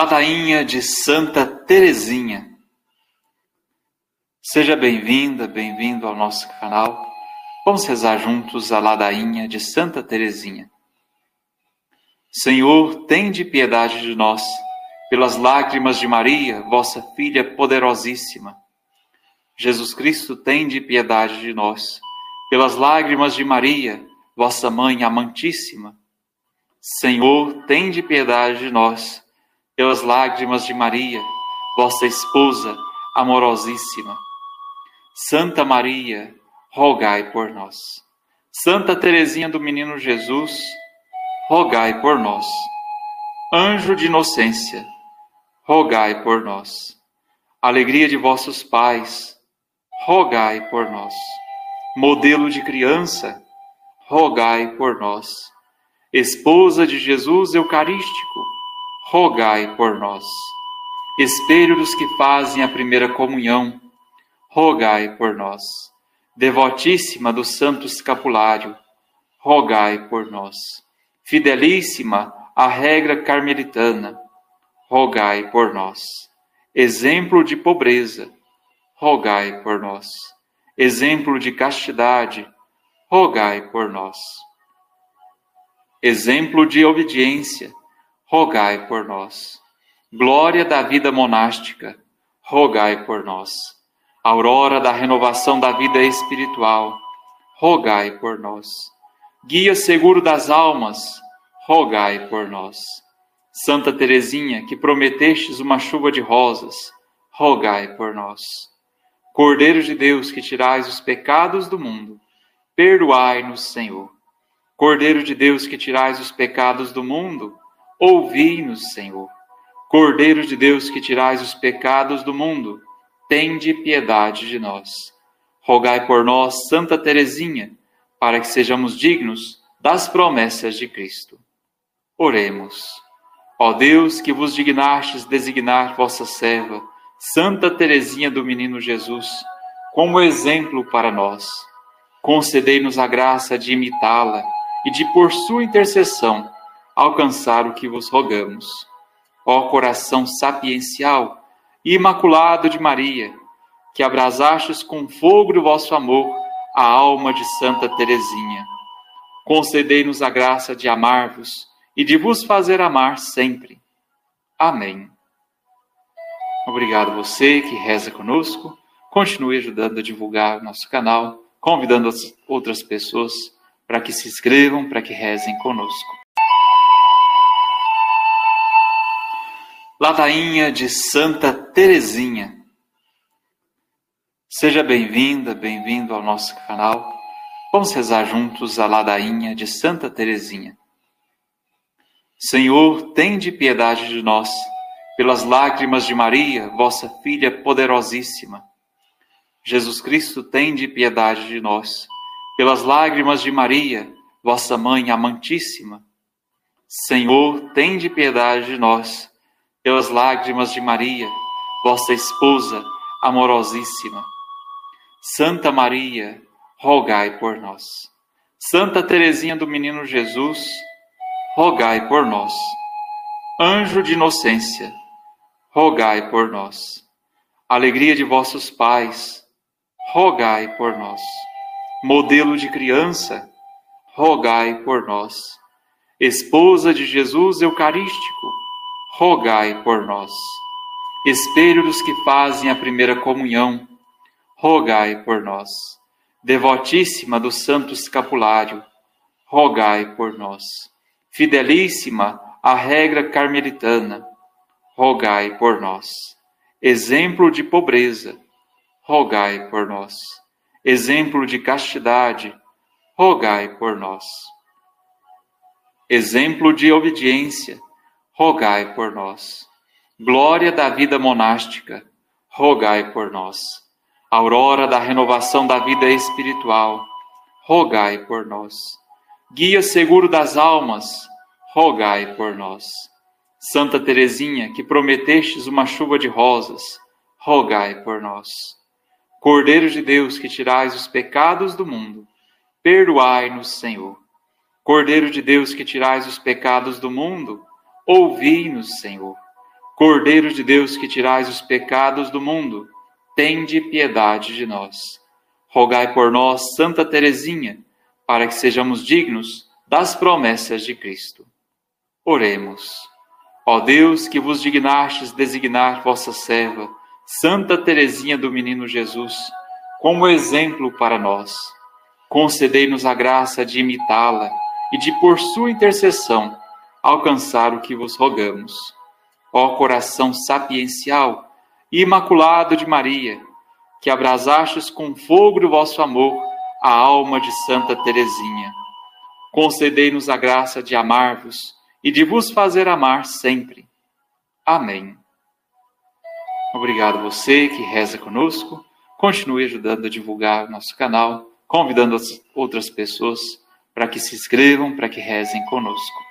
Ladainha de Santa Teresinha. Seja bem-vinda, bem-vindo ao nosso canal. Vamos rezar juntos a ladainha de Santa Teresinha. Senhor, tende piedade de nós, pelas lágrimas de Maria, vossa filha poderosíssima. Jesus Cristo, tende piedade de nós, pelas lágrimas de Maria, vossa mãe amantíssima. Senhor, tende piedade de nós, pelas lágrimas de Maria, vossa esposa amorosíssima. Santa Maria, rogai por nós. Santa Teresinha do Menino Jesus, rogai por nós. Anjo de inocência, rogai por nós. Alegria de vossos pais, rogai por nós. Modelo de criança, rogai por nós. Esposa de Jesus Eucarístico, rogai por nós. Espelho dos que fazem a primeira comunhão, rogai por nós. Devotíssima do Santo Escapulário, rogai por nós. Fidelíssima à regra carmelitana, rogai por nós. Exemplo de pobreza, rogai por nós. Exemplo de castidade, rogai por nós. Exemplo de obediência, rogai por nós. Glória da vida monástica, rogai por nós. Aurora da renovação da vida espiritual, rogai por nós. Guia seguro das almas, rogai por nós. Santa Teresinha, que prometestes uma chuva de rosas, rogai por nós. Cordeiro de Deus, que tirais os pecados do mundo, perdoai-nos, Senhor. Cordeiro de Deus, que tirais os pecados do mundo, ouvi-nos, Senhor. Cordeiro de Deus, que tirais os pecados do mundo, tende piedade de nós. Rogai por nós, Santa Teresinha, para que sejamos dignos das promessas de Cristo. Oremos. Ó Deus, que vos dignastes designar vossa serva, Santa Teresinha do Menino Jesus, como exemplo para nós, concedei-nos a graça de imitá-la e de, por sua intercessão, alcançar o que vos rogamos. Ó coração sapiencial e imaculado de Maria, que abrasastes com fogo do vosso amor a alma de Santa Teresinha. Concedei-nos a graça de amar-vos e de vos fazer amar sempre. Amém. Obrigado você que reza conosco. Continue ajudando a divulgar nosso canal, convidando outras pessoas para que se inscrevam, para que rezem conosco. Ladainha de Santa Teresinha. Seja bem-vinda, bem-vindo ao nosso canal. Vamos rezar juntos a ladainha de Santa Teresinha. Senhor, tende piedade de nós, pelas lágrimas de Maria, vossa filha poderosíssima. Jesus Cristo, tende piedade de nós pelas lágrimas de Maria, vossa mãe amantíssima. Senhor, tende piedade de nós, pelas lágrimas de Maria, vossa esposa amorosíssima. Santa Maria, rogai por nós. Santa Teresinha do Menino Jesus, rogai por nós. Anjo de inocência, rogai por nós. Alegria de vossos pais, rogai por nós modelo de criança, rogai por nós. Esposa de Jesus Eucarístico, rogai por nós. Espelho dos que fazem a primeira comunhão, rogai por nós. Devotíssima do Santo Escapulário, rogai por nós. Fidelíssima à regra carmelitana, rogai por nós. Exemplo de pobreza, rogai por nós exemplo de castidade, rogai por nós. Exemplo de obediência, rogai por nós. Glória da vida monástica, rogai por nós. Aurora da renovação da vida espiritual, rogai por nós. Guia seguro das almas, rogai por nós. Santa Teresinha, que prometestes uma chuva de rosas, rogai por nós. Cordeiro de Deus, que tirais os pecados do mundo, perdoai-nos, Senhor. Cordeiro de Deus, que tirais os pecados do mundo, ouvi-nos, Senhor. Cordeiro de Deus que tirais os pecados do mundo, tende piedade de nós. Rogai por nós, Santa Teresinha, para que sejamos dignos das promessas de Cristo. Oremos. Ó Deus, que vos dignastes designar vossa serva, Santa Teresinha do Menino Jesus, como exemplo para nós, concedei-nos a graça de imitá-la e de, por sua intercessão, alcançar o que vos rogamos ó coração sapiencial e imaculado de Maria, que abrasastes com fogo do vosso amor a alma de Santa Teresinha. Concedei-nos a graça de amar-vos e de vos fazer amar sempre. Amém. Obrigado você que reza conosco. Continue ajudando a divulgar nosso canal, convidando as outras pessoas para que se inscrevam, para que rezem conosco.